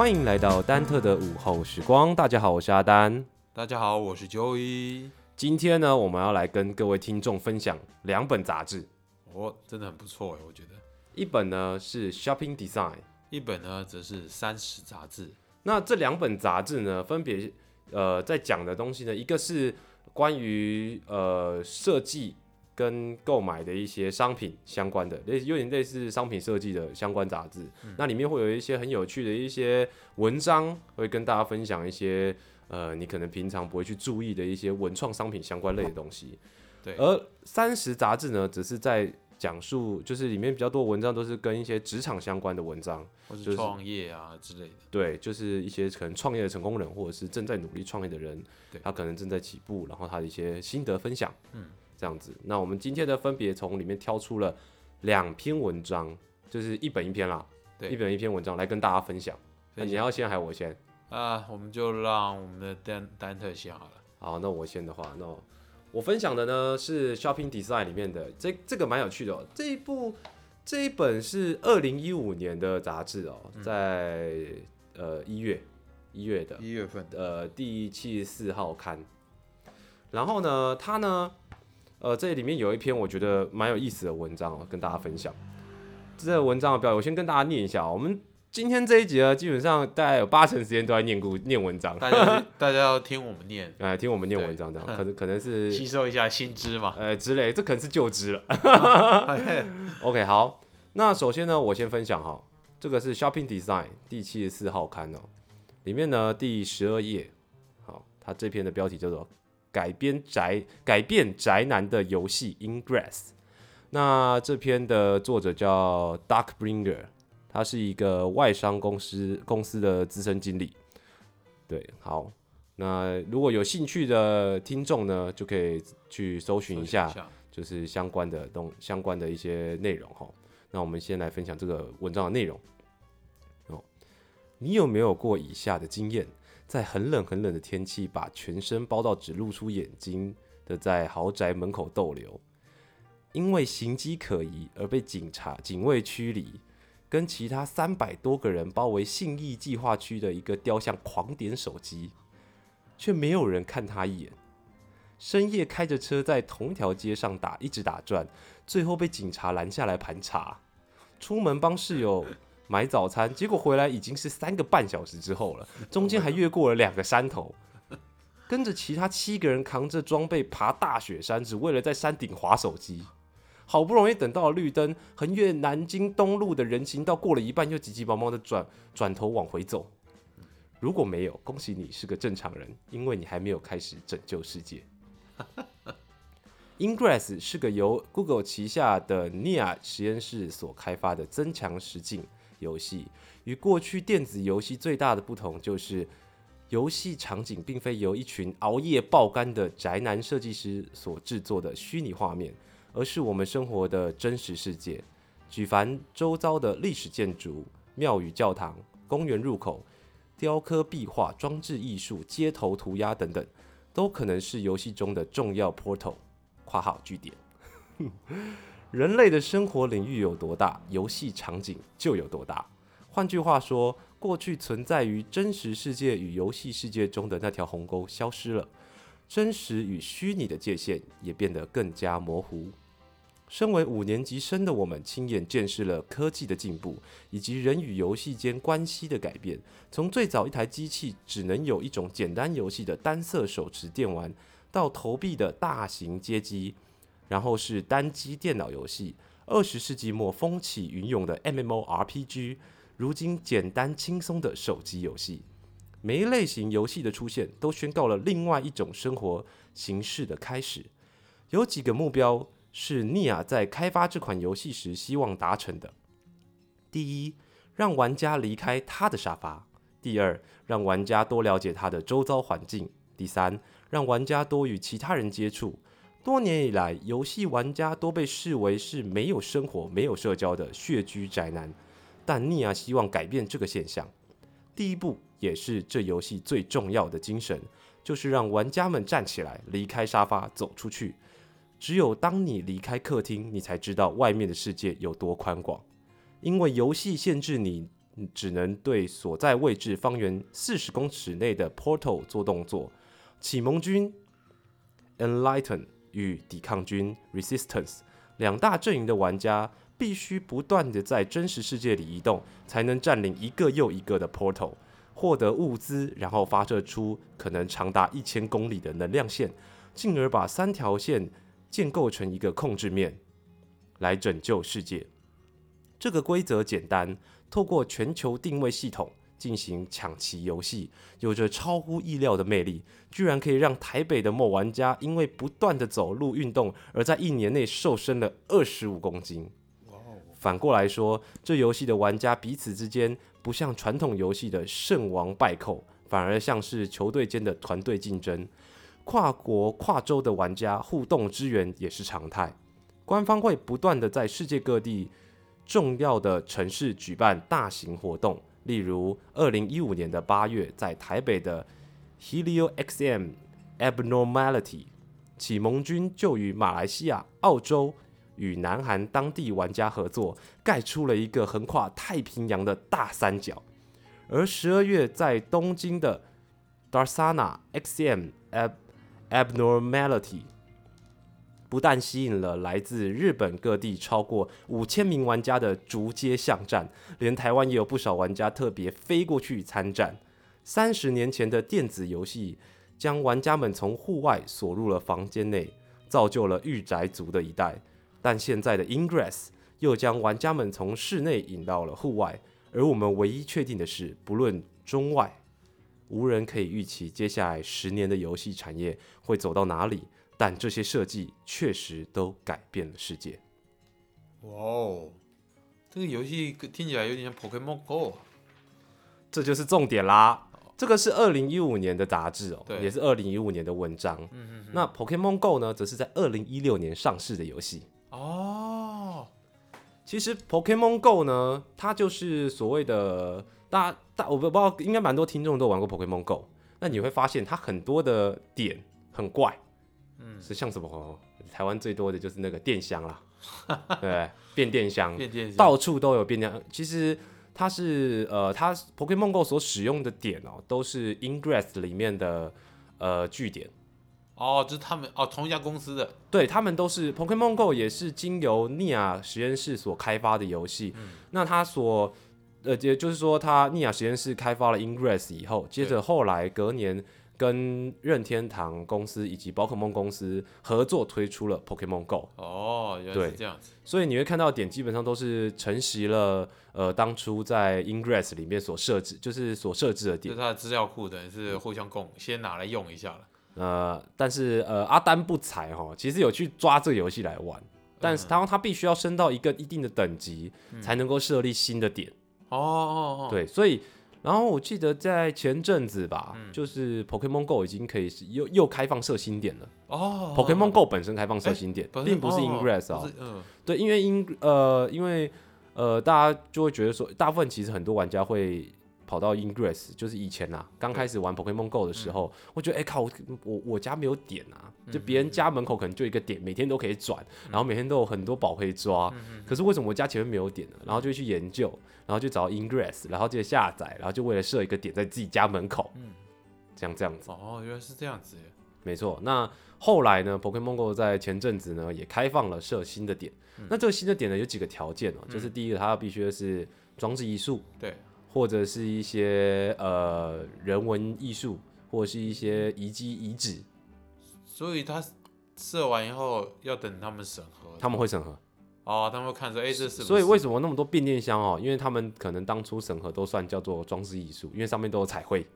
欢迎来到丹特的午后时光。大家好，我是阿丹。大家好，我是 Joey。今天呢，我们要来跟各位听众分享两本杂志。哦，真的很不错哎，我觉得。一本呢是 Shopping Design，一本呢则是三十杂志。那这两本杂志呢，分别呃在讲的东西呢，一个是关于呃设计跟购买的一些商品相关的，类有点类似商品设计的相关杂志。那里面会有一些很有趣的一些文章，会跟大家分享一些呃你可能平常不会去注意的一些文创商品相关类的东西。对，而三十杂志呢，只是在讲述，就是里面比较多文章都是跟一些职场相关的文章，或就是创业啊之类的。对，就是一些可能创业的成功人，或者是正在努力创业的人对，他可能正在起步，然后他的一些心得分享，嗯，这样子。那我们今天呢，分别从里面挑出了两篇文章，就是一本一篇啦，对一本一篇文章来跟大家分享。你要先还是我先？啊，我们就让我们的丹丹特先好了。好，那我先的话，那我我分享的呢是 Shopping Design 里面的这这个蛮有趣的哦。这一部这一本是二零一五年的杂志哦，在呃一月一月的一月份的，呃第七十四号刊。然后呢，它呢，呃这里面有一篇我觉得蛮有意思的文章哦，跟大家分享。这个文章的标题我先跟大家念一下哦、我们今天这一集呢，基本上大概有八成时间都在念故念文章。大家大家要听我们念，哎，听我们念文章这样，可能可能是 吸收一下新知嘛。呃之类，这可能是旧知了。OK，好，那首先呢，我先分享哈，这个是 Shopping Design 第七十四号刊哦，里面呢第十二页，好，它这篇的标题叫做“改编宅改变宅男的游戏 Ingress”。那这篇的作者叫 Dark Bringer，他是一个外商公司公司的资深经理。对，好，那如果有兴趣的听众呢，就可以去搜寻一下，就是相关的东相关的一些内容哈。那我们先来分享这个文章的内容哦。你有没有过以下的经验？在很冷很冷的天气，把全身包到只露出眼睛的在豪宅门口逗留，因为行迹可疑而被警察警卫驱离，跟其他三百多个人包围信义计划区的一个雕像狂点手机，却没有人看他一眼。深夜开着车在同条街上打，一直打转，最后被警察拦下来盘查。出门帮室友买早餐，结果回来已经是三个半小时之后了，中间还越过了两个山头。跟着其他七个人扛着装备爬大雪山，只为了在山顶划手机。好不容易等到了绿灯，横越南京东路的人行道，过了一半又急急忙忙的转转头往回走。如果没有，恭喜你是个正常人，因为你还没有开始拯救世界。Ingress 是个由 Google 旗下的 NIA 实验室所开发的增强实境游戏。与过去电子游戏最大的不同就是，游戏场景并非由一群熬夜爆肝的宅男设计师所制作的虚拟画面，而是我们生活的真实世界。举凡周遭的历史建筑、庙宇、教堂、公园入口、雕刻壁画、装置艺术、街头涂鸦等等，都可能是游戏中的重要 portal。（括号据点）人类的生活领域有多大，游戏场景就有多大。换句话说，过去存在于真实世界与游戏世界中的那条鸿沟消失了，真实与虚拟的界限也变得更加模糊。身为五年级生的我们，亲眼见识了科技的进步，以及人与游戏间关系的改变。从最早一台机器只能有一种简单游戏的单色手持电玩，到投币的大型街机，然后是单机电脑游戏。二十世纪末风起云涌的 MMORPG，如今简单轻松的手机游戏。每一类型游戏的出现，都宣告了另外一种生活形式的开始。有几个目标是尼亚在开发这款游戏时希望达成的：第一，让玩家离开他的沙发；第二，让玩家多了解他的周遭环境；第三，让玩家多与其他人接触。多年以来，游戏玩家都被视为是没有生活、没有社交的血居宅男，但尼亚希望改变这个现象。第一步，也是这游戏最重要的精神，就是让玩家们站起来，离开沙发，走出去。只有当你离开客厅，你才知道外面的世界有多宽广。因为游戏限制你只能对所在位置方圆四十公尺内的 portal 做动作。启蒙君 Enlighten 与抵抗军 Resistance 两大阵营的玩家必须不断的在真实世界里移动，才能占领一个又一个的 portal，获得物资，然后发射出可能长达一千公里的能量线，进而把三条线建构成一个控制面，来拯救世界。这个规则简单，透过全球定位系统进行抢旗游戏，有着超乎意料的魅力，居然可以让台北的某玩家因为不断的走路运动，而在一年内瘦身了二十五公斤。反过来说，这游戏的玩家彼此之间不像传统游戏的胜王败寇，反而像是球队间的团队竞争。跨国、跨州的玩家互动支援也是常态。官方会不断的在世界各地重要的城市举办大型活动，例如二零一五年的八月，在台北的 Helio XM Abnormality，启蒙军就与马来西亚、澳洲与南韩当地玩家合作，盖出了一个横跨太平洋的大三角。而十二月在东京的 Darsana XM Ab Abnormality 不但吸引了来自日本各地超过五千名玩家的逐街巷战，连台湾也有不少玩家特别飞过去参战。三十年前的电子游戏将玩家们从户外锁入了房间内，造就了御宅族的一代。但现在的 Ingress 又将玩家们从室内引到了户外，而我们唯一确定的是，不论中外，无人可以预期接下来十年的游戏产业会走到哪里。但这些设计确实都改变了世界。哇哦，这个游戏听起来有点像 Pokemon Go。这就是重点啦。这个是二零一五年的杂志哦，对也是二零一五年的文章。嗯嗯那 Pokemon Go 呢，则是在二零一六年上市的游戏。哦，其实 Pokemon Go 呢，它就是所谓的大大，我不不知道，应该蛮多听众都玩过 Pokemon Go。那你会发现它很多的点很怪，嗯，是像什么？台湾最多的就是那个电箱啦，对，变电箱，变电箱到处都有变电箱。其实它是呃，它 Pokemon Go 所使用的点哦，都是 Ingress 里面的呃据点。哦，就是他们哦，同一家公司的。对他们都是 Pokemon Go，也是经由尼亚实验室所开发的游戏。那它所呃，也就是说，它尼亚实验室开发了 Ingress 以后，接着后来隔年跟任天堂公司以及宝可梦公司合作推出了 Pokemon Go。哦，原来是这样子。所以你会看到的点基本上都是承袭了呃当初在 Ingress 里面所设置，就是所设置的点。就是它的资料库等于是互相共，先拿来用一下了。呃，但是呃，阿丹不才哈，其实有去抓这个游戏来玩，但是他他必须要升到一个一定的等级，才能够设立新的点。哦哦哦，对，所以然后我记得在前阵子吧，就是 Pokemon Go 已经可以是又又开放设新点了。哦 Pokemon Go 本身开放设新点，并不是哦 Ingress 啊、对，因为 In 呃，因为呃，大家就会觉得说，大部分其实很多玩家会跑到 Ingress，就是以前呐，刚开始玩 Pokemon Go 的时候，我觉得哎、靠，我我我家没有点啊，就别人家门口可能就一个点，每天都可以转，然后每天都有很多宝可以抓，可是为什么我家前面没有点呢？然后就去研究，然后就找 Ingress，然后就下载，然后就为了设一个点在自己家门口，嗯这样这样子。哦，原来是这样子耶。没错，那后来呢，Pokemon Go 在前阵子呢也开放了设新的点。那这个新的点呢有几个条件哦、就是第一个，它必须是装置艺术，对，或者是一些呃人文艺术，或者是一些遗迹遗址，所以它设完以后要等他们审核。他们会审核。哦，他们会看说，哎，这是所以为什么那么多变电箱哦？因为他们可能当初审核都算叫做装饰艺术，因为上面都有彩绘，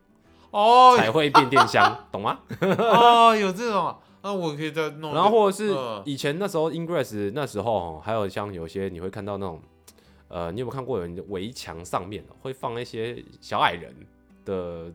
哦彩绘变电箱，懂吗？哦有这种啊，那我可以再弄。然后或者是嗯以前那时候 Ingress 那时候哦，还有像有些你会看到那种，呃，你有没有看过有人的围墙上面哦会放一些小矮人的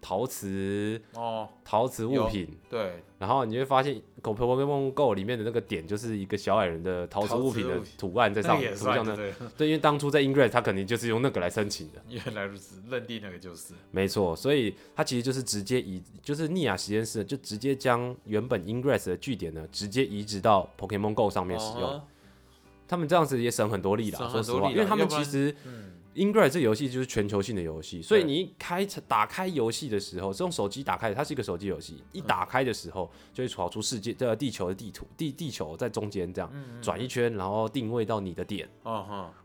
陶瓷哦，陶瓷物品，对，然后你会发现 Pokemon Go 里面的那个点就是一个小矮人的陶瓷物品的图案在上那个也图像的，对，因为当初在 Ingress 他肯定就是用那个来申请的，原来如此，认定那个就是。没错，所以它其实就是直接移，就是尼亚实验室就直接将原本 Ingress 的据点呢，直接移植到 Pokemon Go 上面使用。哦他们这样子也省很多力了，说实话，因为他们其实嗯，Ingress 这个游戏就是全球性的游戏，所以你一开打开游戏的时候，是用手机打开的，它是一个手机游戏。一打开的时候，就会跑出世界的地球的地图，地地球在中间这样嗯转一圈，然后定位到你的点，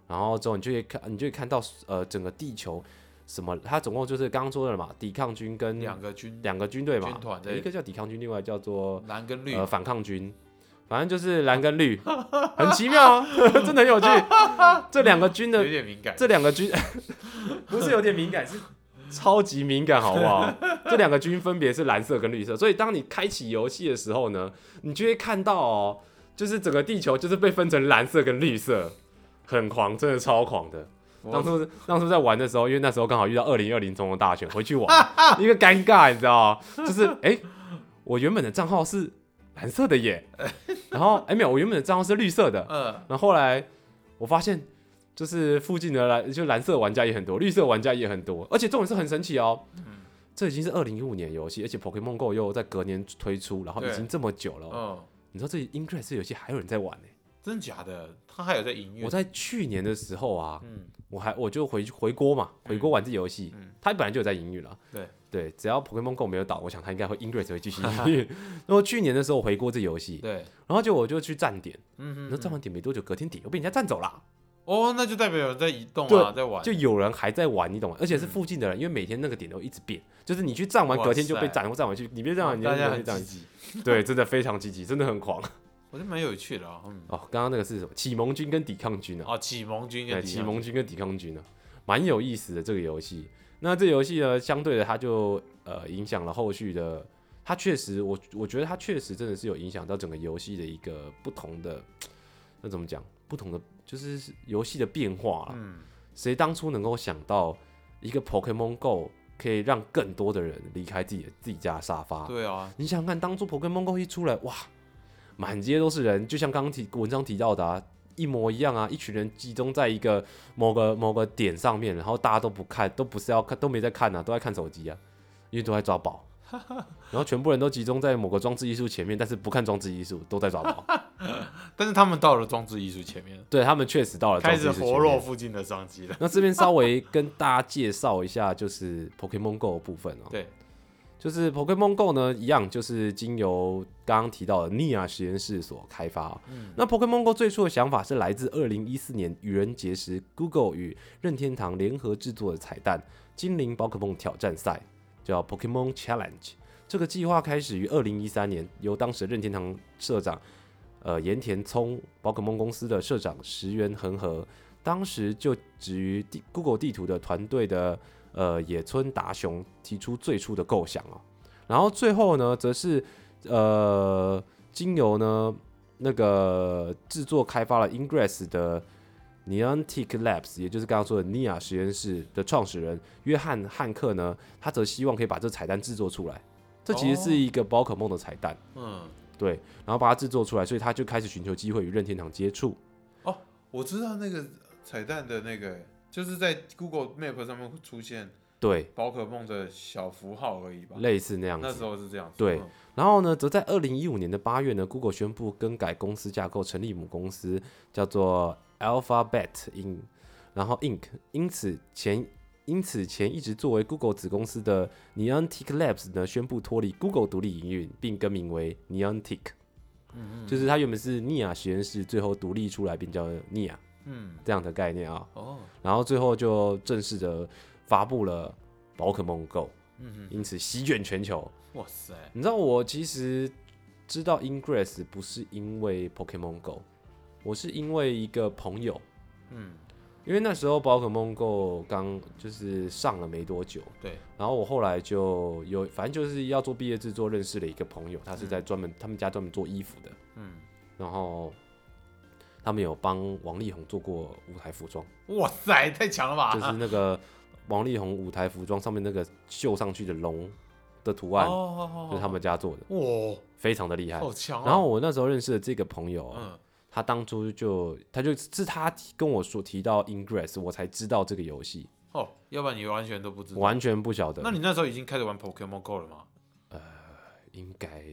然后之后你就会看，你就会看到呃整个地球什么，它总共就是刚刚说的嘛，抵抗军跟两个军两个军队嘛一个叫抵抗军，另外叫做蓝跟绿呃反抗军，反正就是蓝跟绿，很奇妙啊，真的很有趣。这两个军的有点敏感，这两个军 不是有点敏感，是超级敏感，好不好？这两个军分别是蓝色跟绿色，所以当你开启游戏的时候呢，你就会看到哦，就是整个地球就是被分成蓝色跟绿色，很狂，真的超狂的。当初当初在玩的时候，因为那时候刚好遇到二零二零总统大选，回去玩 一个尴尬，你知道吗？就是哎、诶我原本的账号是蓝色的耶，然后哎、没有，我原本的账号是绿色的，嗯。然后后来我发现，就是附近的蓝就蓝色玩家也很多，绿色玩家也很多，而且重点是很神奇哦。这已经是二零一五年的游戏，而且 Pokemon Go 又在隔年推出，然后已对经这么久了。哦、嗯，你知道这 Ingress 这游戏还有人在玩呢、真的假的？他还有在营运？我，在去年的时候啊，嗯我还我就回回锅嘛，回锅玩这游戏，嗯本来就有在营运了。对对，只要 Pokemon Go 没有倒，我想它应该会 Ingress 会继续营运。然后去年的时候我回锅这游戏，对，然后就我就去站点，嗯哼然后站完点没多久，隔天点又被人家占走了。哦，那就代表有人在移动啊，在玩，就有人还在玩，你懂吗？而且是附近的人，因为每天那个点都一直变，就是你去站完，隔天就被塞站或站回去，你别这样，你大家别这样对，真的非常积极，真的很狂我觉得蛮有趣的哦，嗯，哦。刚刚那个是什么？启蒙军跟抵抗军啊，哦，启蒙军对，跟启蒙军跟抵抗军啊，蛮有意思的这个游戏。那这游戏呢，相对的，它就呃影响了后续的，它确实，我我觉得它确实真的是有影响到整个游戏的一个不同的，那怎么讲？不同的就是游戏的变化了。嗯，谁当初能够想到一个 Pokemon Go 可以让更多的人离开自己的自己家的沙发？对啊，你想想看，当初 Pokemon Go 一出来，哇，满街都是人，就像刚刚提文章提到的、啊，一模一样啊，一群人集中在一个某个某个点上面，然后大家都不看，都不是要看，都没在看啊，都在看手机啊，因为都在抓宝。然后全部人都集中在某个装置艺术前面，但是不看装置艺术，都在抓宝。但是他们到了装置艺术前面，对他们确实到了装开始置艺术前面活络附近的商机了，那这边稍微跟大家介绍一下，就是 Pokemon Go 的部分哦。对，就是 Pokemon Go 呢，一样就是经由刚刚提到的 NIA 实验室所开发。嗯那 Pokemon Go 最初的想法是来自二零一四年愚人节时，Google 与任天堂联合制作的彩蛋精灵宝可梦挑战赛，叫 Pokemon Challenge。这个计划开始于二零一三年，由当时任天堂社长呃盐田聪、宝可梦公司的社长石原恒和，当时就职于地 Google 地图的团队的呃野村达雄提出最初的构想哦，然后最后呢，则是呃经由呢那个制作开发了 Ingress 的 Neontic Labs，也就是刚刚说的 NIA 实验室的创始人约翰汉克呢，他则希望可以把这彩蛋制作出来。这其实是一个宝可梦的彩蛋，嗯，对，然后把它制作出来，所以他就开始寻求机会与任天堂接触。哦我知道那个彩蛋的那个，就是在 Google Map 上面会出现对，宝可梦的小符号而已吧？类似那样子。那时候是这样子，对嗯然后呢，则在二零一五年的八月呢，Google 宣布更改公司架构，成立母公司，叫做 Alphabet Inc。然后 Inc。因此前因此前一直作为 Google 子公司的 Neontic Labs 呢，宣布脱离 Google 独立营运，并更名为 Neontic。嗯就是它原本是 NIA 实验室，最后独立出来并叫 NIA 嗯，这样的概念啊。哦，然后最后就正式的发布了宝可梦 Go，嗯因此席卷全球。哇塞，你知道我其实知道 Ingress 不是因为 Pokemon Go，我是因为一个朋友，嗯，因为那时候宝可梦 Go 刚就是上了没多久，对，然后我后来就有反正就是要做毕业制作，认识了一个朋友，他是在专门、他们家专门做衣服的，嗯，然后他们有帮王力宏做过舞台服装，哇塞，太强了吧？就是那个王力宏舞台服装上面那个绣上去的龙的图案，哦，就是他们家做的，哇，非常的厉害。好强啊！然后我那时候认识的这个朋友啊，嗯，他当初就他就是他跟我说提到 Ingress，我才知道这个游戏，哦，要不然你完全都不知道。完全不晓得。那你那时候已经开始玩 Pokemon Go 了吗？呃应该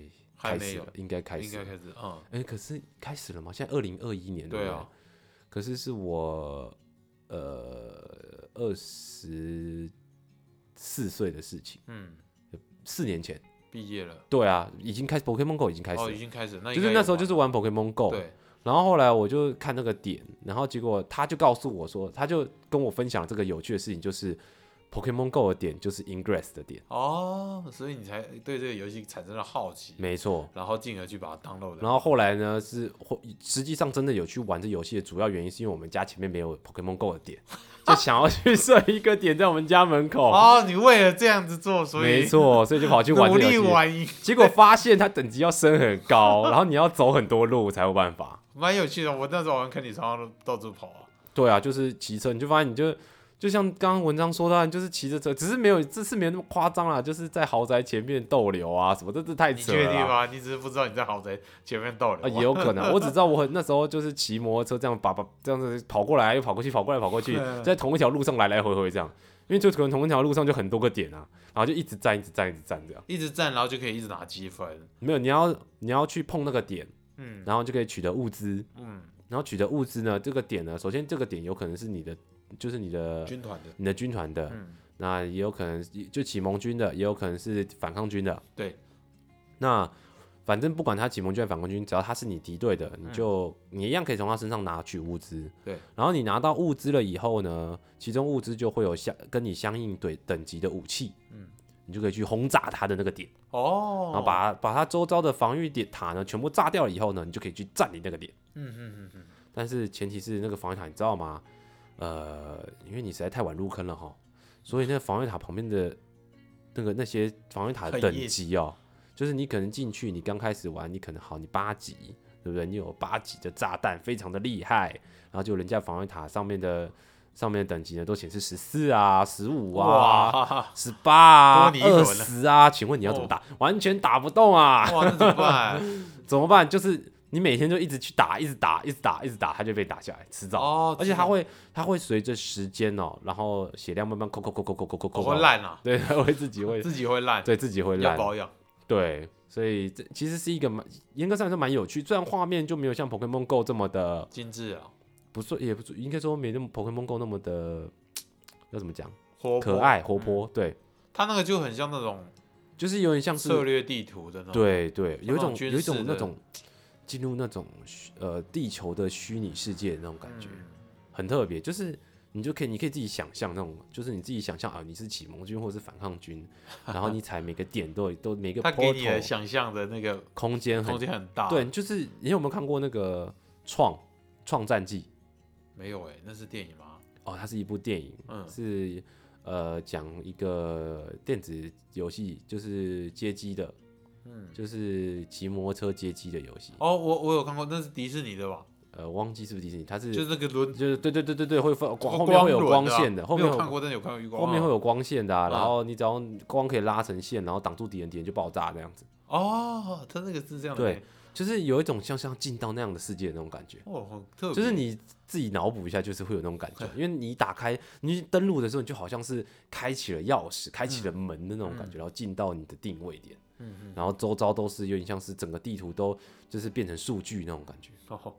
开始了，应该开始。应该开始，嗯，哎、可是开始了吗？现在二零二一年，了对啊。可是是我呃二十四岁的事情，嗯，四年前。毕业了，对啊，已经开始 Pokemon Go 已经开始哦，了，已经开始，那就是那时候就是玩玩 Pokemon Go，对，然后后来我就看那个点，然后结果他就告诉我说，他就跟我分享这个有趣的事情，就是 Pokemon Go 的点就是 Ingress 的点，哦，所以你才对这个游戏产生了好奇，没错。然后进而去把它 download 的。然后后来呢，是后实际上真的有去玩这游戏的主要原因，是因为我们家前面没有 Pokemon Go 的点，就想要去设一个点在我们家门口。哦，你为了这样子做，所以没错，所以就跑去玩结果发现它等级要升很高，然后你要走很多路才有办法。蛮有趣的。我那时候玩坑里常常到处跑啊。对啊，就是骑车，你就发现你就就像刚刚文章说到，就是骑着车，只是没有这次没有那么夸张啦，就是在豪宅前面逗留啊什么，这这太你扯了啦。确定吗？你只是不知道你在豪宅前面逗留啊，也有可能，我只知道我很那时候就是骑摩托车这样把把这样子跑过来又跑过去，跑过来跑过去，嗯在同一条路上来来回回这样，因为就可能同一条路上就很多个点啊，然后就一直站一直站一直站这样。一直站，然后就可以一直拿积分。没有，你要你要去碰那个点，嗯然后就可以取得物资，嗯，然后取得物资呢，这个点呢，首先这个点有可能是你的，就是你的军团的，你的军团的，嗯，那也有可能就启蒙军的，也有可能是反抗军的。对，那反正不管他启蒙军还是反抗军，只要他是你敌对的，你就、你一样可以从他身上拿取物资。嗯对，然后你拿到物资了以后呢，其中物资就会有相跟你相应对等级的武器，嗯，你就可以去轰炸他的那个点，哦，然后把把他周遭的防御点塔呢全部炸掉了以后呢，你就可以去占领那个点。嗯嗯嗯嗯，但是前提是那个防御塔，你知道吗？呃，因为你实在太晚入坑了哈，所以那个防御塔旁边的那个那些防御塔的等级哦，就是你可能进去，你刚开始玩，你可能好，你八级，对不对？你有八级的炸弹，非常的厉害，然后就人家防御塔上面的上面的等级呢，都显示十四啊、十五啊、十八啊、二十啊，请问你要怎么打？完全打不动啊！哇，那怎么办？怎么办？就是你每天就一直去打，一直打，一直打，一直打，它就被打下来，迟早。哦，而且它会，它会随着时间哦，然后血量慢慢扣扣扣扣扣扣扣扣，我会，烂啊，对，它会自己会，自己会烂，对自己会烂，要保养。对，所以这其实是一个蛮严格上来说蛮有趣，虽然画面就没有像 Pokemon Go 这么的，精致啊，不说也不说，应该说没那么 Pokemon Go 那么的，要怎么讲，活可爱活泼，对，它那个就很像那种就是有点像是策略地图的那种。对对，有一种有一种那种进入那种呃地球的虚拟世界的那种感觉，嗯很特别。就是你就可以你可以自己想象那种，就是你自己想象啊，你是启蒙军或者是反抗军，然后你踩每个点都都每个它给你的想象的那个空间很空间很大。对，，就是你有没有看过那个创创战记？没有哎，那是电影吗？哦，它是一部电影，嗯是呃讲一个电子游戏，就是街机的，嗯，就是骑摩托车街机的游戏。哦，我我有看过，那是迪士尼的吧？呃，忘记是不是迪士尼？它是就是那个轮就是对对对对对，会放光后面会有光线的，后面有看过，但有看过预告。后面会有光线的、啊，嗯然后你只要光可以拉成线，然后挡住敌人，敌人就爆炸那样子，哦，它那个是这样的对欸，就是有一种像像进到那样的世界的那种感觉。哦，很特别，就是你自己脑补一下，就是会有那种感觉，因为你打开你登录的时候，你就好像是开启了钥匙，开启了门的那种感觉，然后进到你的定位点，嗯嗯，然后周遭都是有点像是整个地图都就是变成数据那种感觉。哦，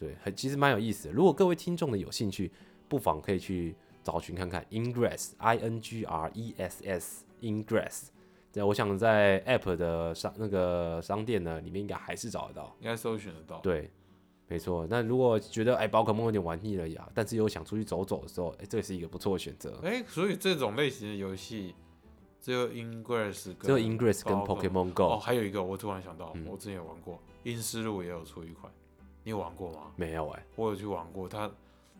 对，很其实蛮有意思的。如果各位听众的有兴趣，不妨可以去找寻看看 Ingress，I N G R E S S Ingress。对，我想在 App 的商那个商店呢，里面应该还是找得到。应该搜寻得到。对，没错。那如果觉得哎宝可梦有点玩腻了呀，但是又想出去走走的时候，哎，这是一个不错的选择。哎，所以这种类型的游戏只有 Ingress 跟只有 Ingress 跟 Pokemon 哦，Go 哦还有一个我突然想到，嗯我之前有玩过，阴思路也有出一款，你有玩过吗？没有哎，我有去玩过，它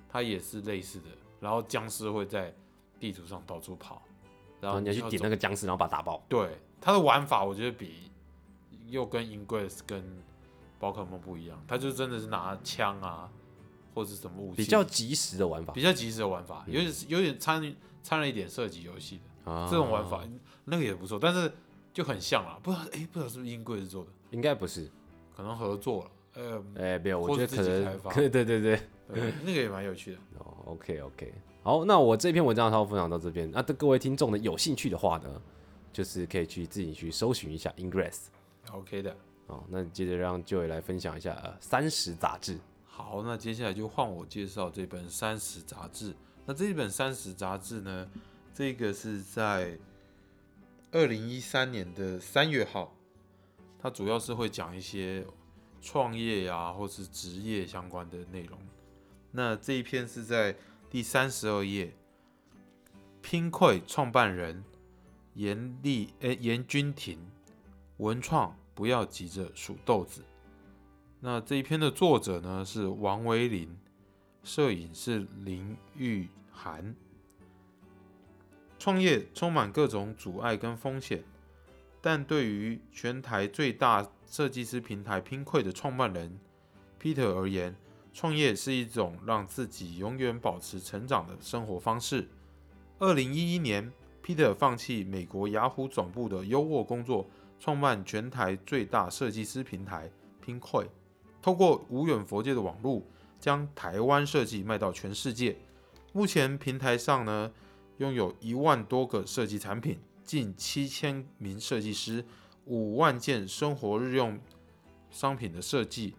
它也是类似的，然后僵尸会在地图上到处跑，然后然后你要去点那，个僵尸，然后把它打爆。对，它的玩法我觉得比又跟 Ingress 跟宝可梦不一样，它就真的是拿枪啊或者什么武器比较及时的玩法比较及时的玩法，嗯有点有点掺掺了一点射击游戏的。啊，这种玩法，那个也不错，但是就很像啦，不知道哎、不知道是不是英贵做的，应该不是。可能合作了，呃，哎，没有，我觉得可能 对对对对。那个也蛮有趣的。哦，OK OK，好，那我这篇文章差不多分享到这边。那对各位听众呢，有兴趣的话呢，就是可以去自己去搜寻一下 Ingress。OK 的，哦，那接着让 Joy 来分享一下呃三十杂志。好，那接下来就换我介绍这本《三十》杂志，那这一本三十杂志呢，这个是在二零一三年的三月号，它主要是会讲一些创业呀，或是职业相关的内容。那这一篇是在第三十二页，拼溃创办人严立诶严君庭文创不要急着数豆子。那这一篇的作者呢是王维林，摄影是林玉涵。创业充满各种阻碍跟风险，但对于全台最大设计师平台拼溃的创办人 Peter 而言，创业是一种让自己永远保持成长的生活方式。二零一一年，Peter 放弃美国雅虎总部的优渥工作，创办全台最大设计师平台 PinKoi，，透过无远佛界的网络，将台湾设计卖到全世界。目前平台上呢，拥有一万多个设计产品，近七千名设计师，五万件生活日用商品的设计。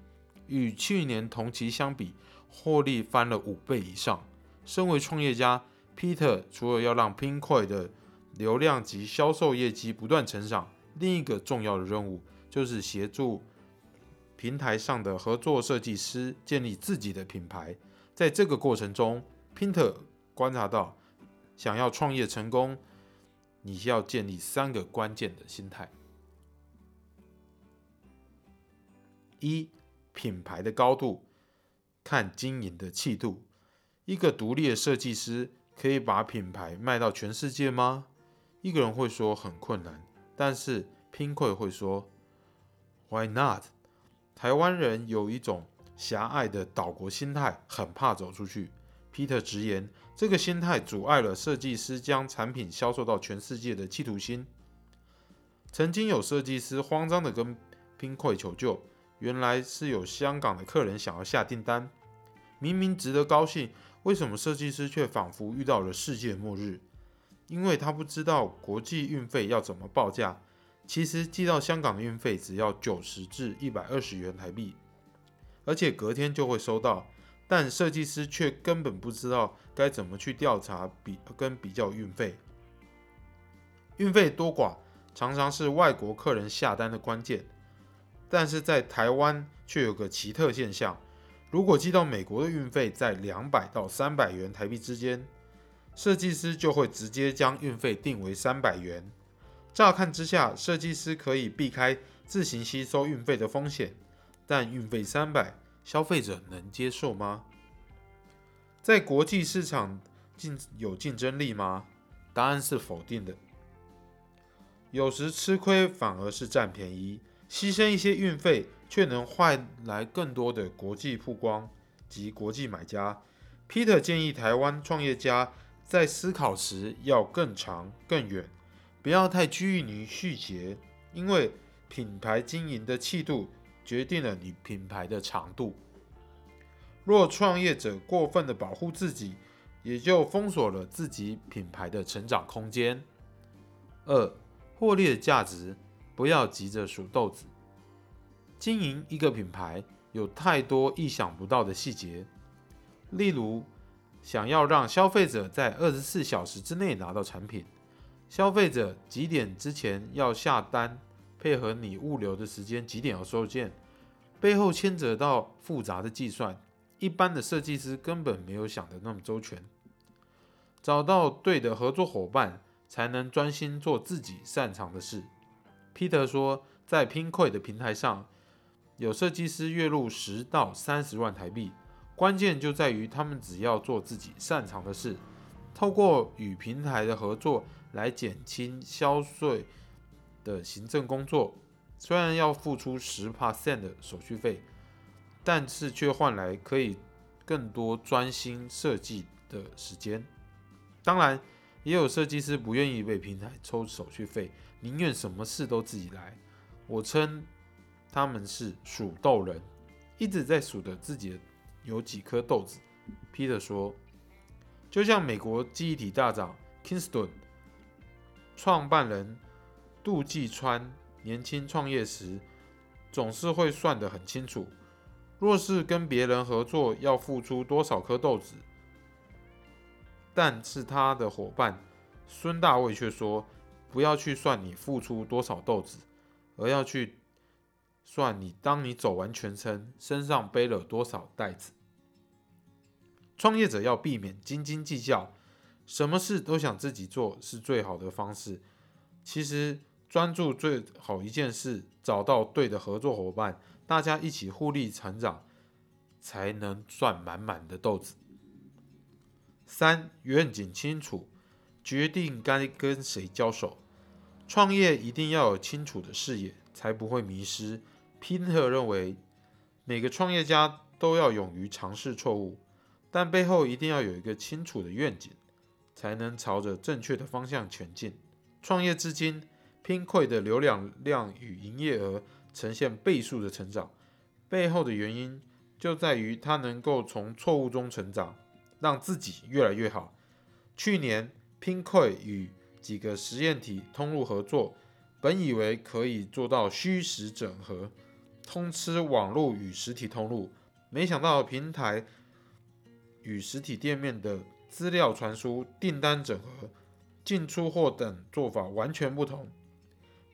与去年同期相比，获利翻了五倍以上。身为创业家，Peter 除了要让 Pinkoi 的流量及销售业绩不断成长，另一个重要的任务就是协助平台上的合作设计师建立自己的品牌。在这个过程中，Pinter 观察到，想要创业成功，你需要建立三个关键的心态：一。品牌的高度，看经营的气度。一个独立的设计师可以把品牌卖到全世界吗？一个人会说很困难，但是拼溃会说 Why not？台湾人有一种狭隘的岛国心态，很怕走出去。Peter 直言，这个心态阻碍了设计师将产品销售到全世界的企图心。曾经有设计师慌张的跟拼溃求救。原来是有香港的客人想要下订单，明明值得高兴，为什么设计师却仿佛遇到了世界末日？因为他不知道国际运费要怎么报价。其实寄到香港的运费只要九十至一百二十元台币，而且隔天就会收到。但设计师却根本不知道该怎么去调查比跟比较运费，运费多寡常常是外国客人下单的关键。但是在台湾却有个奇特现象：如果寄到美国的运费在两百到三百元台币之间，设计师就会直接将运费定为三百元。乍看之下，设计师可以避开自行吸收运费的风险，但运费三百，消费者能接受吗？在国际市场竞有竞争力吗？答案是否定的。有时吃亏反而是占便宜。牺牲一些运费，却能换来更多的国际曝光及国际买家。Peter 建议台湾创业家在思考时要更长更远，不要太拘泥于细节，因为品牌经营的气度决定了你品牌的长度。若创业者过分的保护自己，也就封锁了自己品牌的成长空间。二，获利的价值。不要急着数豆子。经营一个品牌有太多意想不到的细节，例如想要让消费者在二十四小时之内拿到产品，消费者几点之前要下单，配合你物流的时间几点要收件，背后牵扯到复杂的计算，一般的设计师根本没有想的那么周全。找到对的合作伙伴，才能专心做自己擅长的事。Peter 说，在拼溃的平台上，有设计师月入十到三十万台币。关键就在于他们只要做自己擅长的事，透过与平台的合作来减轻销税的行政工作。虽然要付出十 percent 的手续费，但是却换来可以更多专心设计的时间。当然，也有设计师不愿意被平台抽手续费。宁愿什么事都自己来，我称他们是数豆人，一直在数着自己的有几颗豆子。Peter 说，就像美国记忆体大长 Kingston 创办人杜季川年轻创业时，总是会算得很清楚，若是跟别人合作，要付出多少颗豆子，但是他的伙伴孙大卫却说，不要去算你付出多少豆子，而要去算你当你走完全程身上背了多少袋子。创业者要避免斤斤计较，什么事都想自己做是最好的方式。其实专注最好一件事，找到对的合作伙伴，大家一起互利成长，才能赚满满的豆子。三愿景清楚，决定该跟谁交手。创业一定要有清楚的视野，才不会迷失。宾特认为，每个创业家都要勇于尝试错误，但背后一定要有一个清楚的愿景，才能朝着正确的方向前进。创业至今，Pinkoi 的流量量与营业额呈现倍数的成长，背后的原因就在于它能够从错误中成长。让自己越来越好。去年，Pinkoi 与几个实验体通路合作，本以为可以做到虚实整合，通吃网络与实体通路，没想到平台与实体店面的资料传输、订单整合、进出货等做法完全不同。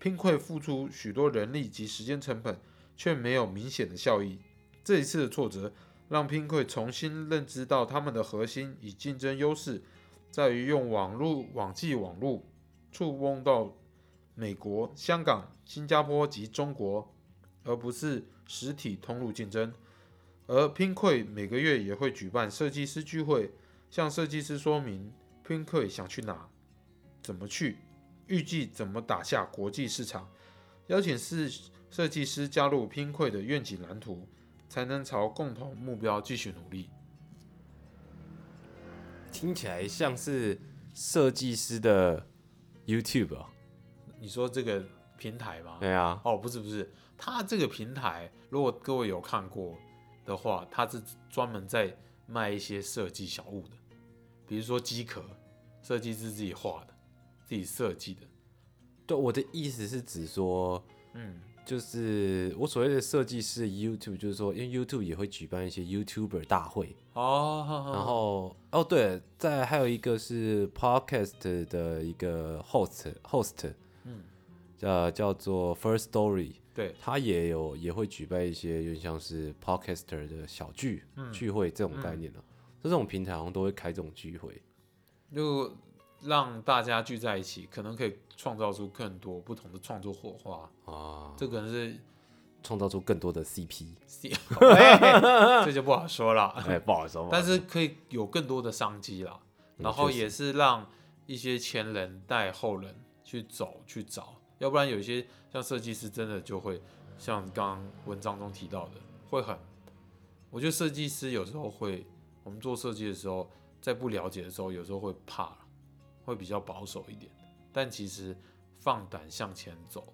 Pinkoi 付出许多人力及时间成本，却没有明显的效益。这一次的挫折。让 Pinkoi 重新认知到他们的核心与竞争优势，在于用网络网际网络触碰到美国、香港、新加坡及中国，而不是实体通路竞争。而 Pinkoi 每个月也会举办设计师聚会，向设计师说明 Pinkoi 想去哪、怎么去、预计怎么打下国际市场，邀请是设计师加入 Pinkoi 的愿景蓝图。才能朝共同目标继续努力。听起来像是设计师的 YouTube 啊？你说这个平台吗？对啊。哦，不是不是，他这个平台，如果各位有看过的话，它是专门在卖一些设计小物的，比如说机壳，设计师自己画的，自己设计的。对，我的意思是指说，嗯。就是我所谓的设计师 YouTube，就是说，因为 YouTube 也会举办一些 YouTuber 大会哦。然后哦，对，再还有一个是 Podcast 的一个 Host，Host，嗯，叫叫做 First Story，对，他也有也会举办一些有点像是 Podcaster 的小聚聚会这种概念的，这种平台好像都会开这种聚会，就让大家聚在一起，可能可以。创造出更多不同的创作火花。啊！这可能是创造出更多的 CP，这就不好说了，哎，不好说。但是可以有更多的商机了，然后也是让一些前人带后人去走去找，要不然有一些像设计师真的就会像刚刚文章中提到的，会很，我觉得设计师有时候会，我们做设计的时候，在不了解的时候，有时候会怕，会比较保守一点。但其实放胆向前走，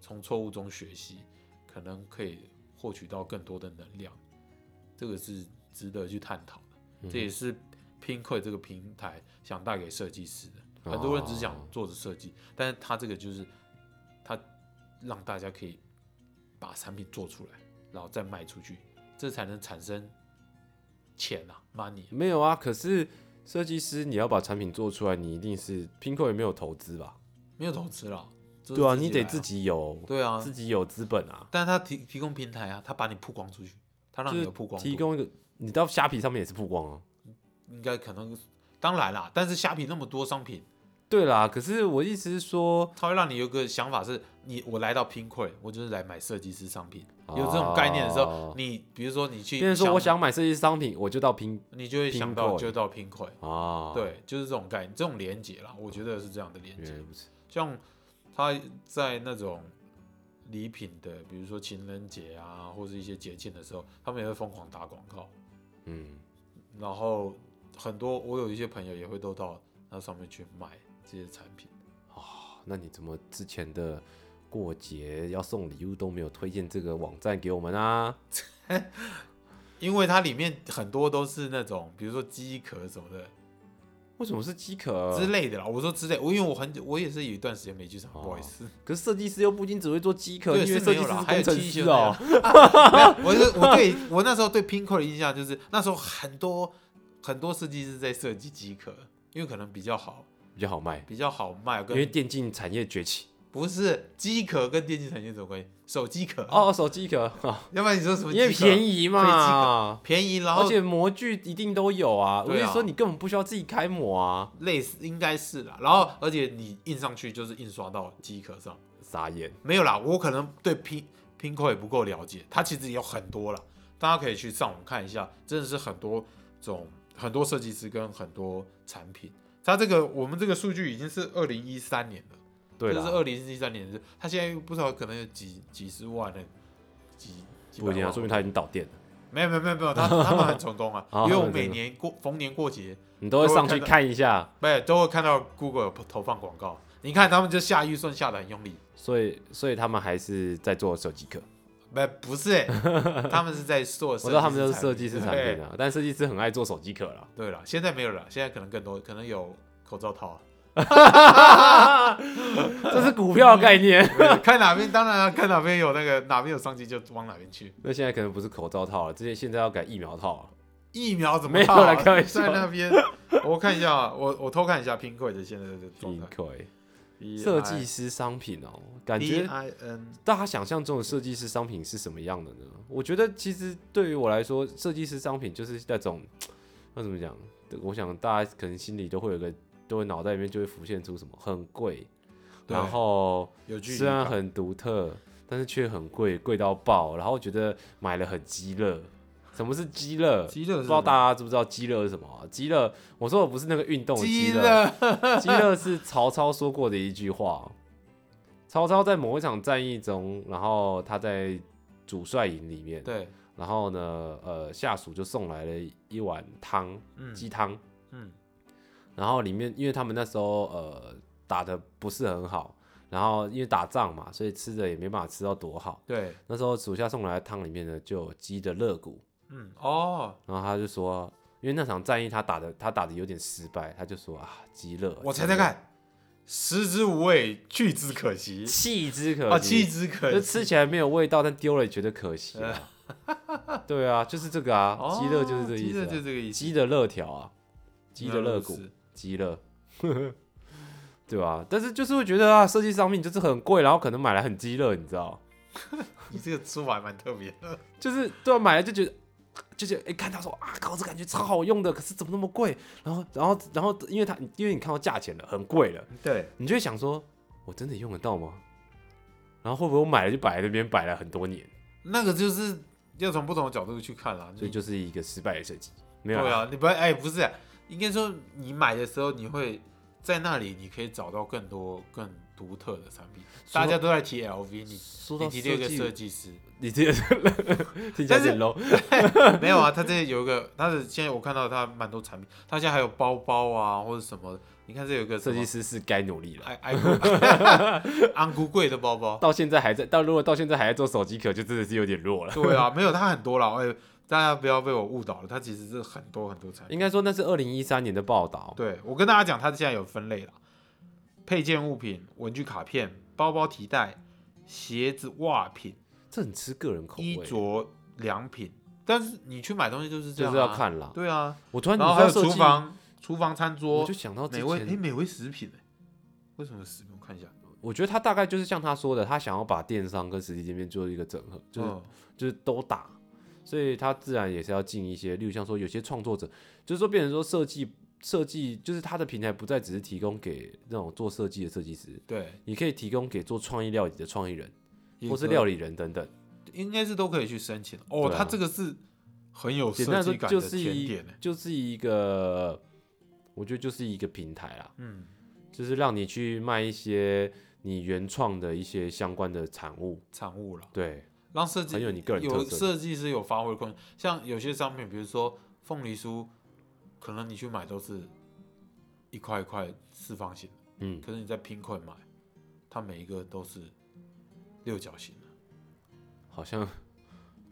从错误中学习，可能可以获取到更多的能量，这个是值得去探讨的。这也是 Pinkoi 这个平台想带给设计师的。很多人只想做着设计，但是他这个就是他让大家可以把产品做出来，然后再卖出去，这才能产生钱啊，money。没有啊，可是。设计师，你要把产品做出来，你一定是 Pinko 也没有投资吧？没有投资了，对啊，你得自己有，对啊，自己有资本啊。但是他提提供平台啊，他把你曝光出去，他让你有曝光，提供一个，你到虾皮上面也是曝光啊。应该可能，当然啦，但是虾皮那么多商品。对啦，可是我意思是说，他会让你有个想法，是你我来到 Pinkoi，我就是来买设计师商品。有这种概念的时候，你比如说你去，别人说我想买设计师商品，我就到 Pink，你就会想到就到 Pinkoi 啊。对，就是这种概念，这种连接啦，我觉得是这样的连接。像他在那种礼品的，比如说情人节啊，或者一些节庆的时候，他们也会疯狂打广告。嗯，然后很多我有一些朋友也会都到那上面去买。这些产品啊，那你怎么之前的过节要送礼物都没有推荐这个网站给我们啊？因为它里面很多都是那种，比如说机壳什么的。为什么是机壳之类的啦？我说之类，我因为我很久，我也是有一段时间没去上，不好意思。可是设计师又不仅只会做机壳，因为设计师还有机壳哦。我是我对我那时候对 Pinko 的印象就是那时候很多很多设计师在设计机壳。因为可能比较好，比较好卖，比较好卖，因为跟电竞产业崛起。不是机壳跟电竞产业有什么关系？手机壳，哦，手机壳，要不然你说什么？因为便宜，宜嘛，便宜，然后而且模具一定都有啊。我对啊跟你说，你根本不需要自己开模啊，类似应该是啦，然后而且你印上去就是印刷到机壳上，傻眼。没有啦，我可能对拼拼扣也不够了解，它其实有很多啦，大家可以去上网看一下，真的是很多种很多设计师跟很多产品。它这个我们这个数据已经是二零一三年了，对了，这是二零一三年的，它现在不知道可能有几几十万的，几不一定啊，说明他已经倒店了，没有没有没有没有，他他们很成功啊哦，因为我每年过逢年过节，你都会上去看一下。对都会看到 Google 有投放广告，你看他们就下预算下的很用力。所以，所以他们还是在做手机壳。不不是、欸，他们是在做。我 我知道他们都是设计师产品啊，但设计师很爱做手机壳了。对了，现在没有了，现在可能更多，可能有口罩套啊。这是股票概念。看哪边，当然要看哪边有那个哪边有商机就往哪边去。那现在可能不是口罩套了，这些现在要改疫苗套了。疫苗怎么没有套啊啦开玩笑在那边，我看一下啊，我我偷看一下 Pinkoi 的现在的状态。Pinkoi 设计师商品哦，感觉大家想象中的设计师商品是什么样的呢？我觉得其实对于我来说，设计师商品就是那种，那怎么讲？我想大家可能心里都会有个，都会脑袋里面就会浮现出什么很贵，然后虽然很独特，但是却很贵，贵到爆，然后觉得买了很鸡肋。什么是鸡肋？鸡肋不知道大家知不知道鸡肋是什么啊？鸡肋，我说的不是那个运动的鸡鸡肋，鸡肋是曹操说过的一句话。曹操在某一场战役中，然后他在主帅营里面，对，然后呢，呃，下属就送来了一碗汤，嗯。鸡汤，嗯，然后里面因为他们那时候呃打的不是很好，然后因为打仗嘛，所以吃的也没办法吃到多好。对，那时候属下送来的汤里面呢，就有鸡的肋骨，嗯，哦，然后他就说，因为那场战役他打的他打的有点失败，他就说啊，鸡肋，我猜猜看，食之无味，去之可惜。弃之可啊，惜，弃之可惜就。吃起来没有味道，但丢了也觉得可惜啊。对啊，就是这个啊，哦鸡肋就是这个意思啊、就是这个意思。鸡的肋条啊，鸡的肋骨鸡肋，对吧、但是就是会觉得啊，设计商品就是很贵，然后可能买来很鸡肋，你知道？你这个说法还蛮特别的。就是对啊，买来就觉得。就觉得哎、看他说啊，靠，这感觉超好用的，可是怎么那么贵？然后，然后，然后，因为他，因为你看到价钱了，很贵了，对，你就会想说，我真的用得到吗？然后会不会我买了就摆在那边摆了很多年，那个就是要从不同的角度去看啦。所以就是一个失败的设计。没有，对啊，你不哎、不是、应该说你买的时候，你会在那里你可以找到更多更独特的产品。大家都在提 LV，你说到你提这个计设计师你这个听起来有点 low。没有啊？他这有一个，他的现在我看到他蛮多产品，他现在还有包包啊或者什么。你看这有个设计师师是该努力了，爱爱酷昂古贵的包包，到现在还在，到如果到现在还在做手机壳，就真的是有点弱了。对啊，没有他很多了，哎、大家不要被我误导了，他其实是很多很多产品。应该说那是二零一三年的报道，对我跟大家讲，它现在有分类了：配件物品、文具卡片、包包提袋、鞋子、袜品、这很吃个人口味，衣着、良品。但是你去买东西就是这样、就是啊，要看啦。对啊，我突然然后还有厨房、厨房餐桌我桌就、想到美味哎、前，美味食品哎、为什么食品？我看一下，我觉得他大概就是像他说的，他想要把电商跟实体店面做一个整合，就是嗯就是都打，所以他自然也是要进一些，例如像说有些创作者，就是说变成说设计设计，就是它的平台不再只是提供给那种做设计的设计师，对，你可以提供给做创意料理的创意人，或是料理人等等。应该是都可以去申请哦。它这个是很有设计感的就是一甜点哎、就是一个，我觉得就是一个平台啦，嗯，就是让你去卖一些你原创的一些相关的产物，产物了，对，让设计很有你个人特有色。设计师有发挥空间，像有些商品，比如说凤梨酥，可能你去买都是一块一块四方形。的，嗯，可是你在拼块买，它每一个都是六角形。的。好像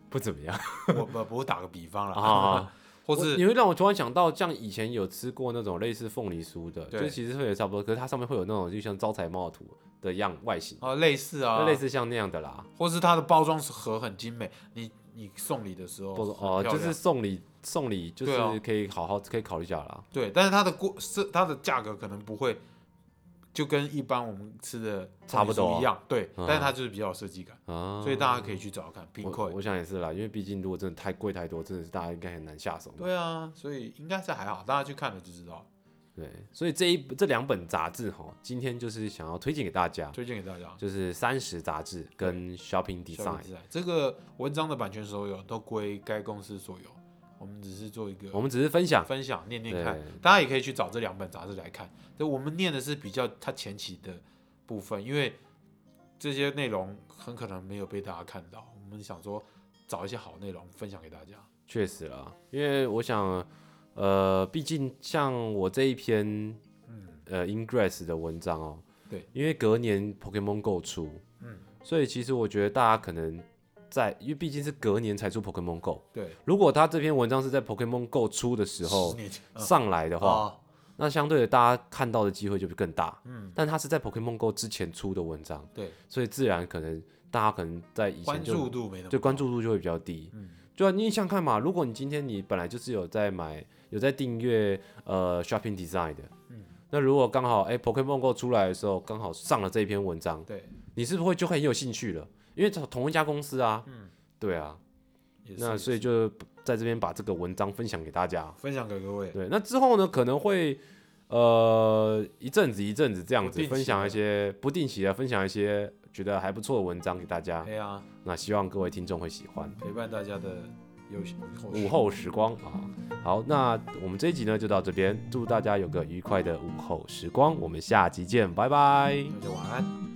不怎么样。我不我打个比方啦，啊。或是你会让我突然想到，像以前有吃过那种类似凤梨酥的，对。就其实会也差不多，可是它上面会有那种就像招财猫的图的样外形，啊类似啊，就类似像那样的啦。或是它的包装盒很精美，你你送礼的时候不是哦，就是送礼送礼就是可以好好可以考虑一下啦。对，但是它的过是它的价格可能不会就跟一般我们吃的差不多一样，对，嗯但是它就是比较有设计感，啊，所以大家可以去找找看冰我块。我想也是啦，因为毕竟如果真的太贵太多，真的是大家应该很难下手。对啊，所以应该是还好，大家去看了就知道。对，所以这一这两本杂志哈，今天就是想要推荐给大家，推荐给大家。就是三十杂志跟 Shopping 小 Design。这个文章的版权所有都归该公司所有，我们只是做一个我们只是分享，分享念念看，大家也可以去找这两本杂志来看。对，我们念的是比较它前期的部分，因为这些内容很可能没有被大家看到，我们想说找一些好内容分享给大家。确实啦，因为我想，呃，毕竟像我这一篇，嗯，呃，Ingress 的文章哦，对，因为隔年 Pokemon Go 出，嗯，所以其实我觉得大家可能在，因为毕竟是隔年才出 Pokemon Go，对，如果他这篇文章是在 Pokemon Go 出的时候上来的话，啊，那相对的大家看到的机会就会更大。嗯，但他是在 Pokemon Go 之前出的文章，对，所以自然可能大家可能在以前关就注度没那么对关，注度就会比较低。嗯，对啊，你想想看嘛，如果你今天你本来就是有在买、有在订阅呃 Shopping Design 的，嗯那如果刚好哎、Pokemon Go 出来的时候刚好上了这篇文章，对，你是不是会就很有兴趣了？因为同同一家公司啊，嗯，对啊，那所以就在这边把这个文章分享给大家。分享给各位。对，那之后呢，可能会呃一阵子一阵子这样子分享一些不定期的分享一些觉得还不错的文章给大家。对啊，那希望各位听众会喜欢。陪伴大家的午后时光啊，好，那我们这一集呢就到这边，祝大家有个愉快的午后时光，我们下集见，拜拜。大家晚安。